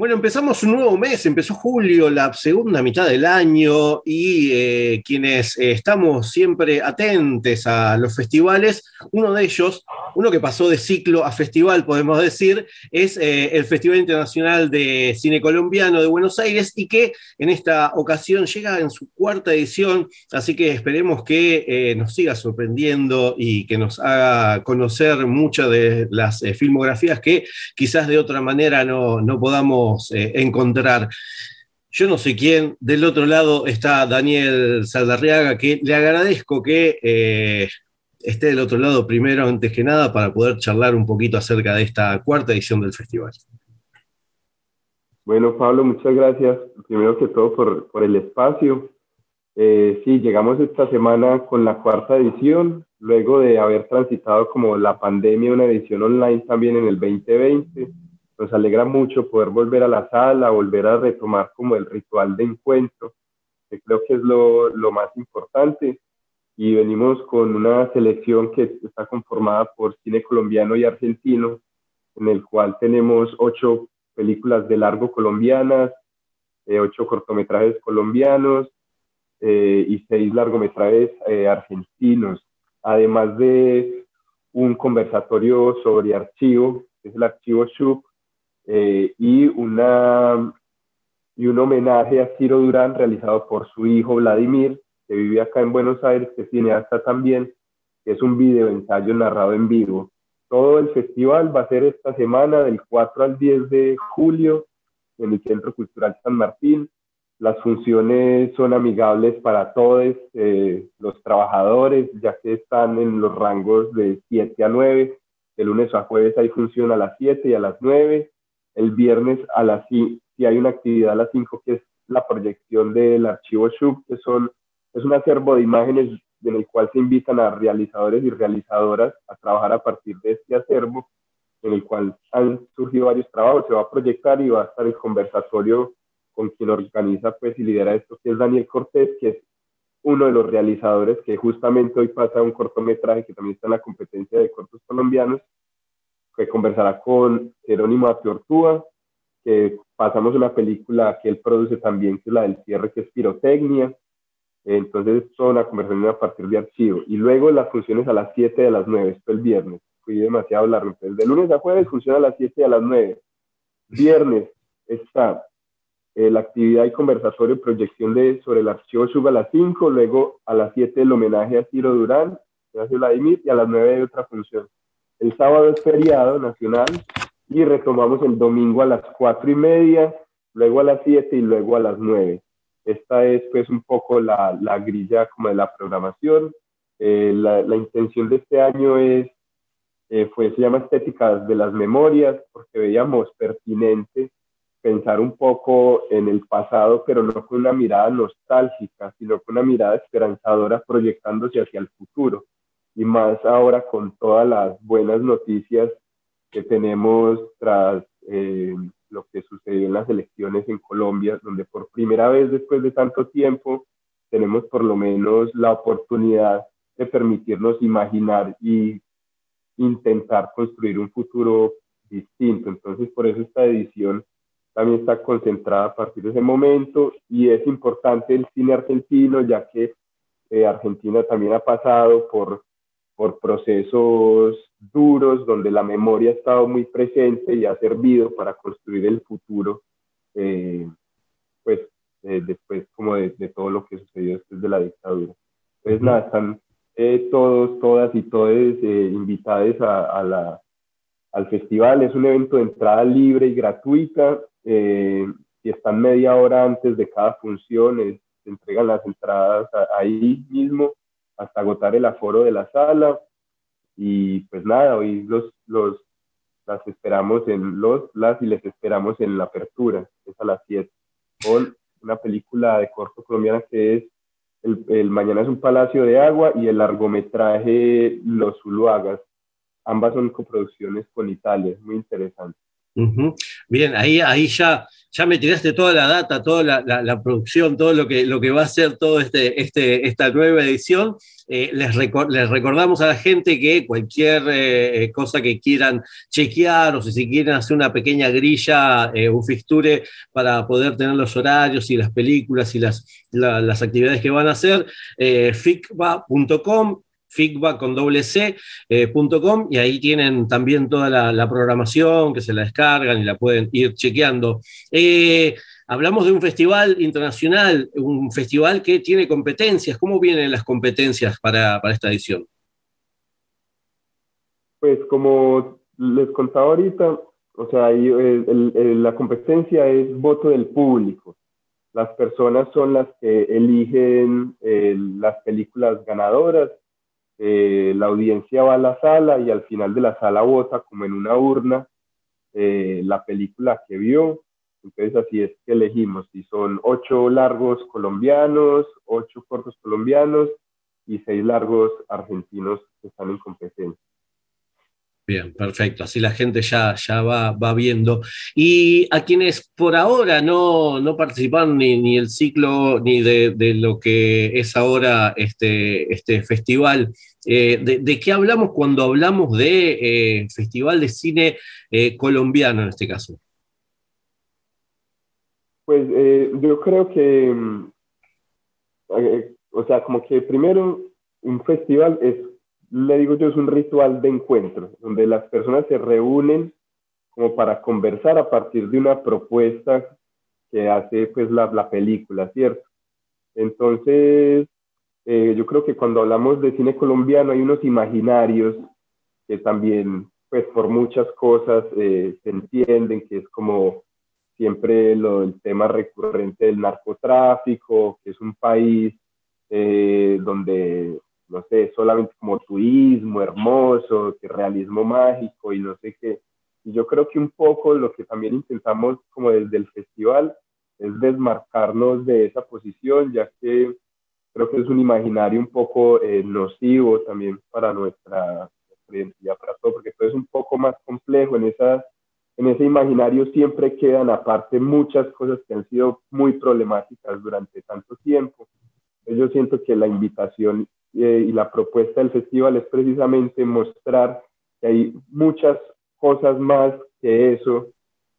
Bueno, empezamos un nuevo mes, empezó julio, la segunda mitad del año, y eh, quienes eh, estamos siempre atentos a los festivales, uno de ellos, uno que pasó de ciclo a festival, podemos decir, es eh, el Festival Internacional de Cine Colombiano de Buenos Aires y que en esta ocasión llega en su cuarta edición, así que esperemos que nos siga sorprendiendo y que nos haga conocer muchas de las filmografías que quizás de otra manera no, no podamos eh, encontrar. Yo no sé quién, del otro lado está Daniel Saldarriaga, que le agradezco que eh, esté del otro lado primero, antes que nada, para poder charlar un poquito acerca de esta cuarta edición del festival. Bueno, Pablo, muchas gracias, primero que todo, por, el espacio. Eh, sí, llegamos esta semana con la cuarta edición, luego de haber transitado como la pandemia, una edición online también en el 2020 nos alegra mucho poder volver a la sala, volver a retomar como el ritual de encuentro, que creo que es lo, lo más importante. Y venimos con una selección que está conformada por cine colombiano y argentino, en el cual tenemos ocho películas de largo colombianas, eh, ocho cortometrajes colombianos eh, y seis largometrajes eh, argentinos, además de un conversatorio sobre archivo, que es el archivo SHUP, eh, y, una, y un homenaje a Ciro Durán realizado por su hijo Vladimir, que vive acá en Buenos Aires, que tiene hasta también, que es un video ensayo narrado en vivo. Todo el festival va a ser esta semana, del 4 al 10 de julio, en el Centro Cultural San Martín. Las funciones son amigables para todos eh, los trabajadores, ya que están en los rangos de 7 a 9. De lunes a jueves hay función a las 7 y a las 9 el viernes a las si hay una actividad a las 5 que es la proyección del archivo SHUB, que son, es un acervo de imágenes en el cual se invitan a realizadores y realizadoras a trabajar a partir de este acervo, en el cual han surgido varios trabajos, se va a proyectar y va a estar el conversatorio con quien organiza pues y lidera esto, que es Daniel Cortés, que es uno de los realizadores que justamente hoy pasa un cortometraje que también está en la competencia de cortos colombianos, que conversará con Jerónimo Apiortúa, que pasamos una película que él produce también, que es la del cierre, que es pirotecnia. Entonces, es toda una conversación a partir de archivo. Y luego las funciones a las 7 de las 9, esto el viernes. Fui demasiado largo. Entonces, de lunes a jueves funciona a las 7 de las 9. Viernes está eh, la actividad y conversatorio proyección de, sobre el archivo Suba a las 5, luego a las 7 el homenaje a Ciro Durán, gracias Vladimir, y a las 9 hay otra función. El sábado es feriado nacional y retomamos el domingo a las cuatro y media, luego a las siete y luego a las nueve. Esta es pues un poco la, la grilla como de la programación. Eh, la, la, intención de este año es, eh, fue, se llama Estéticas de las Memorias, porque veíamos pertinente pensar un poco en el pasado, pero no con una mirada nostálgica, sino con una mirada esperanzadora proyectándose hacia el futuro y más ahora con todas las buenas noticias que tenemos tras eh, lo que sucedió en las elecciones en Colombia, donde por primera vez después de tanto tiempo tenemos por lo menos la oportunidad de permitirnos imaginar y intentar construir un futuro distinto. Entonces, por eso esta edición también está concentrada a partir de ese momento y es importante el cine argentino, ya que eh, Argentina también ha pasado por por procesos duros donde la memoria ha estado muy presente y ha servido para construir el futuro, eh, pues eh, después como de, todo lo que sucedió después de la dictadura. Entonces nada, están eh, todos, todas y todos invitados a, la, al festival. Es un evento de entrada libre y gratuita y están media hora antes de cada función, se entregan las entradas ahí mismo hasta agotar el aforo de la sala. Y pues nada, hoy los, los, las esperamos en los, las y les esperamos en la apertura, es a las 7. o una película de corto colombiana que es el, Mañana es un Palacio de Agua y el largometraje Los Zuluagas. Ambas son coproducciones con Italia, muy interesante. Bien, ahí, ahí ya, ya me tiraste toda la data, toda la, producción, todo lo que, lo que va a ser toda este, este, esta nueva edición. Eh, les, les, recordamos a la gente que cualquier eh, cosa que quieran chequear o si quieren hacer una pequeña grilla, eh, un fixture para poder tener los horarios y las películas y las, las actividades que van a hacer, ficba.com feedback con doble C, eh, y ahí tienen también toda la, programación que se la descargan y la pueden ir chequeando. Eh, hablamos de un festival internacional, un festival que tiene competencias. ¿Cómo vienen las competencias para, esta edición? Pues como les contaba ahorita, o sea, la competencia es voto del público. Las personas son las que eligen eh, las películas ganadoras eh, la audiencia va a la sala y al final de la sala vota como en una urna eh, la película que vio. Entonces así es que elegimos si son ocho largos colombianos, ocho cortos colombianos y seis largos argentinos que están en competencia. Bien, perfecto. Así la gente ya, ya va, va viendo. Y a quienes por ahora no, no participaron ni, ni el ciclo ni de, de, lo que es ahora este, este festival, eh, de, qué hablamos cuando hablamos de eh, Festival de Cine eh, Colombiano en este caso? Pues yo creo que, mm, o sea, como que primero un festival es le digo yo, es un ritual de encuentro, donde las personas se reúnen como para conversar a partir de una propuesta que hace pues la, la película, ¿cierto? Entonces, eh, yo creo que cuando hablamos de cine colombiano hay unos imaginarios que también, pues por muchas cosas eh, se entienden, que es como siempre lo, el tema recurrente del narcotráfico, que es un país eh, donde no sé, solamente como turismo hermoso, que realismo mágico y no sé qué. Y yo creo que un poco lo que también intentamos como desde el festival es desmarcarnos de esa posición, ya que creo que es un imaginario un poco eh, nocivo también para nuestra, identidad, para todo, porque todo es un poco más complejo. En, esa, en ese imaginario siempre quedan aparte muchas cosas que han sido muy problemáticas durante tanto tiempo. Yo siento que la invitación eh, y la propuesta del festival es precisamente mostrar que hay muchas cosas más que eso,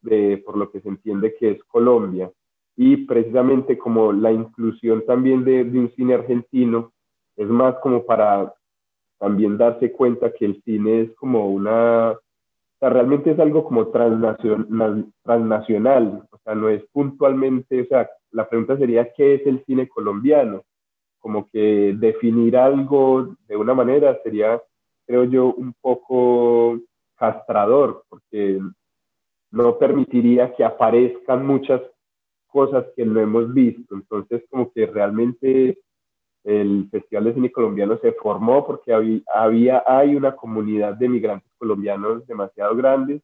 de, por lo que se entiende que es Colombia. Y precisamente como la inclusión también de, un cine argentino es más como para también darse cuenta que el cine es como una, o sea, realmente es algo como transnacional, transnacional, o sea, no es puntualmente, o sea, la pregunta sería, ¿qué es el cine colombiano? Como que definir algo de una manera sería, creo yo, un poco castrador, porque no permitiría que aparezcan muchas cosas que no hemos visto. Entonces, como que realmente el Festival de Cine Colombiano se formó porque había, hay una comunidad de migrantes colombianos demasiado grande,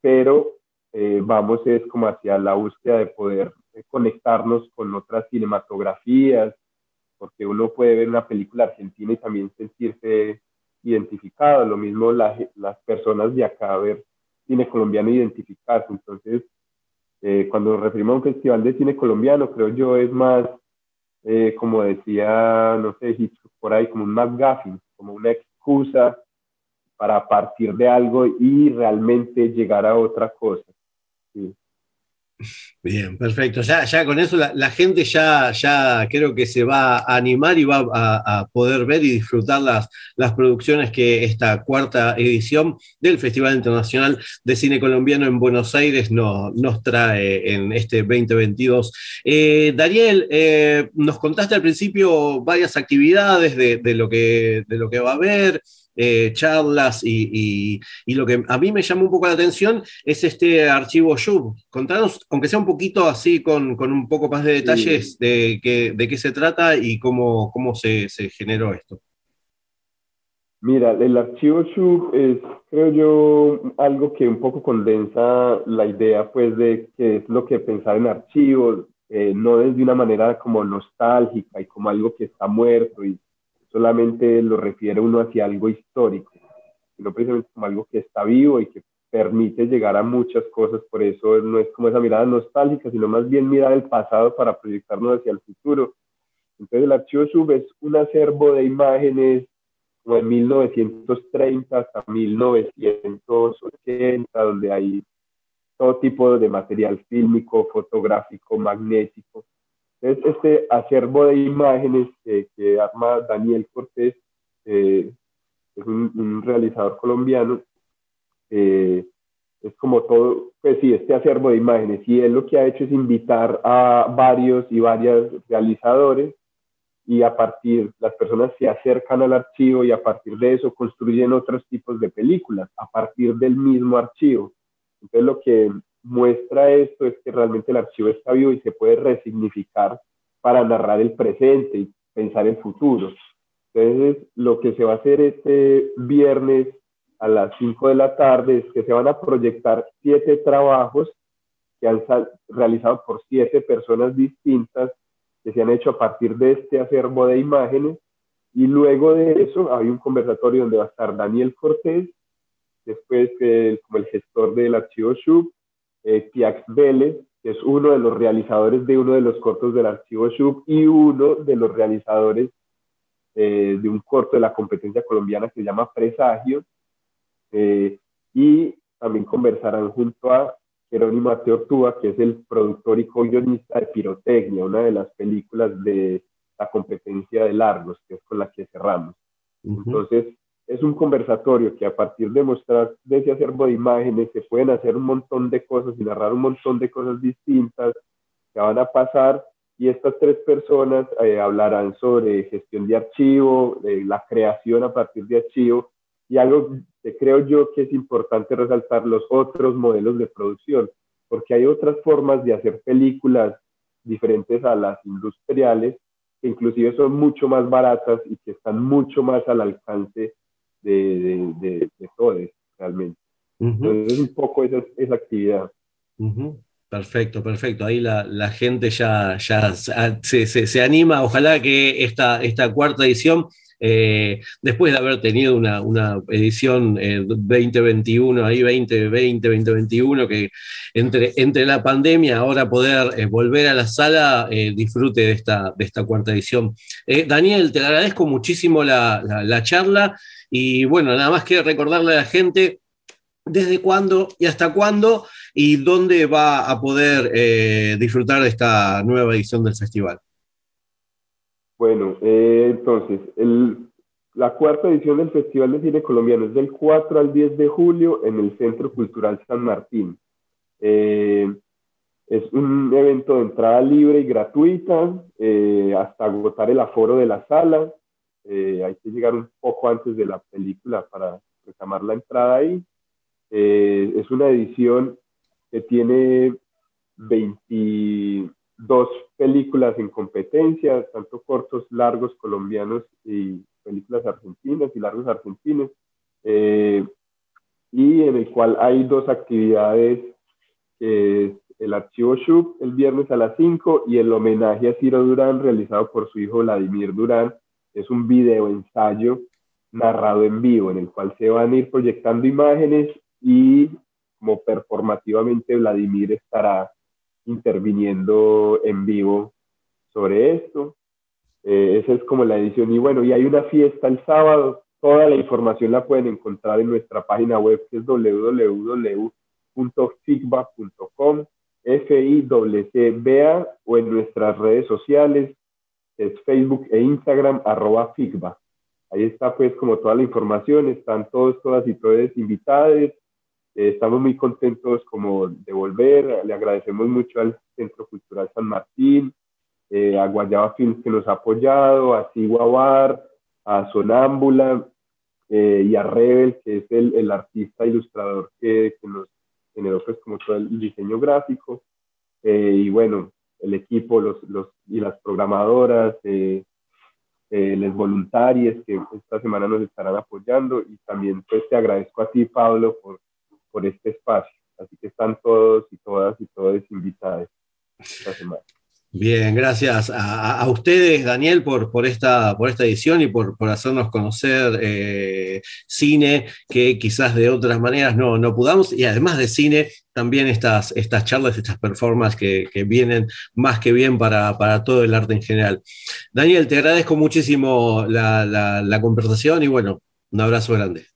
pero eh, vamos es como hacia la búsqueda de poder conectarnos con otras cinematografías, porque uno puede ver una película argentina y también sentirse identificado, lo mismo las personas de acá ver cine colombiano identificarse, entonces eh, cuando nos referimos a un festival de cine colombiano, creo yo es más, eh, como decía, no sé, por ahí, como un McGuffin, como una excusa para partir de algo y realmente llegar a otra cosa. Sí. Bien, perfecto. Ya, ya con eso la, gente ya, ya creo que se va a animar y va a, poder ver y disfrutar las, las producciones que esta cuarta edición del Festival Internacional de Cine Colombiano en Buenos Aires nos, trae en este 2022. Eh, Daniel, eh, nos contaste al principio varias actividades de, de, lo que, de lo que va a haber. Eh, charlas y, lo que a mí me llama un poco la atención es este archivo YUB. Contanos, aunque sea un poquito así, con, un poco más de detalles de, qué, de qué se trata y cómo, cómo se, generó esto. Mira, el archivo SHUB es, creo yo, algo que un poco condensa la idea, pues, de qué es lo que pensar en archivos, eh, no desde una manera como nostálgica y como algo que está muerto y solamente lo refiere uno hacia algo histórico, sino precisamente como algo que está vivo y que permite llegar a muchas cosas, por eso no es como esa mirada nostálgica, sino más bien mirar el pasado para proyectarnos hacia el futuro. Entonces el archivo SUB es un acervo de imágenes como de 1930 hasta 1980, donde hay todo tipo de material fílmico, fotográfico, magnético. Entonces, este acervo de imágenes que, arma Daniel Cortés, eh, es un, realizador colombiano, eh, es como todo, pues sí, este acervo de imágenes, y él lo que ha hecho es invitar a varios y varias realizadores y a partir, las personas se acercan al archivo y a partir de eso construyen otros tipos de películas, a partir del mismo archivo. Entonces lo que muestra esto es que realmente el archivo está vivo y se puede resignificar para narrar el presente y pensar el futuro. Entonces lo que se va a hacer este viernes a las 5 de la tarde es que se van a proyectar siete trabajos que han realizado por siete personas distintas que se han hecho a partir de este acervo de imágenes. Y luego de eso hay un conversatorio donde va a estar Daniel Cortés, después como el gestor del archivo SHUB, eh, Tiax Vélez, que es uno de los realizadores de uno de los cortos del archivo SHUB y uno de los realizadores eh, de un corto de la competencia colombiana que se llama Presagio. Eh, y también conversarán junto a Jerónimo Ateortúa, que es el productor y co-guionista de Pirotecnia, una de las películas de la competencia de largos, que es con la que cerramos. Entonces, es un conversatorio que a partir de mostrar de ese acervo de imágenes se pueden hacer un montón de cosas y narrar un montón de cosas distintas que van a pasar y estas tres personas eh, hablarán sobre gestión de archivo, de la creación a partir de archivo y algo que creo yo que es importante resaltar, los otros modelos de producción, porque hay otras formas de hacer películas diferentes a las industriales, que inclusive son mucho más baratas y que están mucho más al alcance de, de, de, todos realmente. Entonces es un poco esa, esa actividad. Perfecto, perfecto. Ahí la, la gente ya, ya se, se, se, anima. Ojalá que esta, esta cuarta edición eh, después de haber tenido una, edición 2021, eh, ahí 2020, 2021, que entre, entre la pandemia, ahora poder eh, volver a la sala, disfrute de esta, de esta cuarta edición. Daniel, te agradezco muchísimo la, la charla y bueno, nada más que recordarle a la gente desde cuándo y hasta cuándo y dónde va a poder disfrutar de esta nueva edición del festival. Bueno, eh, entonces, la cuarta edición del Festival de Cine Colombiano es del 4 al 10 de julio en el Centro Cultural San Martín. Eh, es un evento de entrada libre y gratuita eh, hasta agotar el aforo de la sala. hay que llegar un poco antes de la película para reclamar la entrada ahí. es una edición que tiene 20, dos películas en competencia, tanto cortos, largos colombianos y películas argentinas y largos argentinos, eh, y en el cual hay dos actividades, el archivo SHUB el viernes a las 5 y el homenaje a Ciro Durán realizado por su hijo Vladimir Durán. Es un video ensayo narrado en vivo en el cual se van a ir proyectando imágenes y como performativamente Vladimir estará interviniendo en vivo sobre esto. Eh, esa es como la edición. Y bueno, y hay una fiesta el sábado. Toda la información la pueden encontrar en nuestra página web que es www.figba.com, f i c b a o en nuestras redes sociales, es Facebook e Instagram, arroba Figba. Ahí está pues como toda la información, están todos, todas y todos invitados, eh, estamos muy contentos como de volver, le agradecemos mucho al Centro Cultural San Martín, eh, a Guayaba Films que nos ha apoyado, a Bar, a Sonámbula eh, y a Rebel, que es el, el artista ilustrador que, que, nos generó pues como todo el diseño gráfico. y bueno, el equipo los, los, y las programadoras, eh, les voluntarios que esta semana nos estarán apoyando y también pues te agradezco a ti Pablo por, por este espacio. Así que están todos y todas y todos invitados esta semana. Bien, gracias a, ustedes, Daniel, por, por, esta, por esta edición y por, por hacernos conocer eh, cine que quizás de otras maneras no, no pudamos. Y además de cine, también estas, estas charlas, estas performances que, vienen más que bien para, para, todo el arte en general. Daniel, te agradezco muchísimo la, la, la conversación y bueno, un abrazo grande.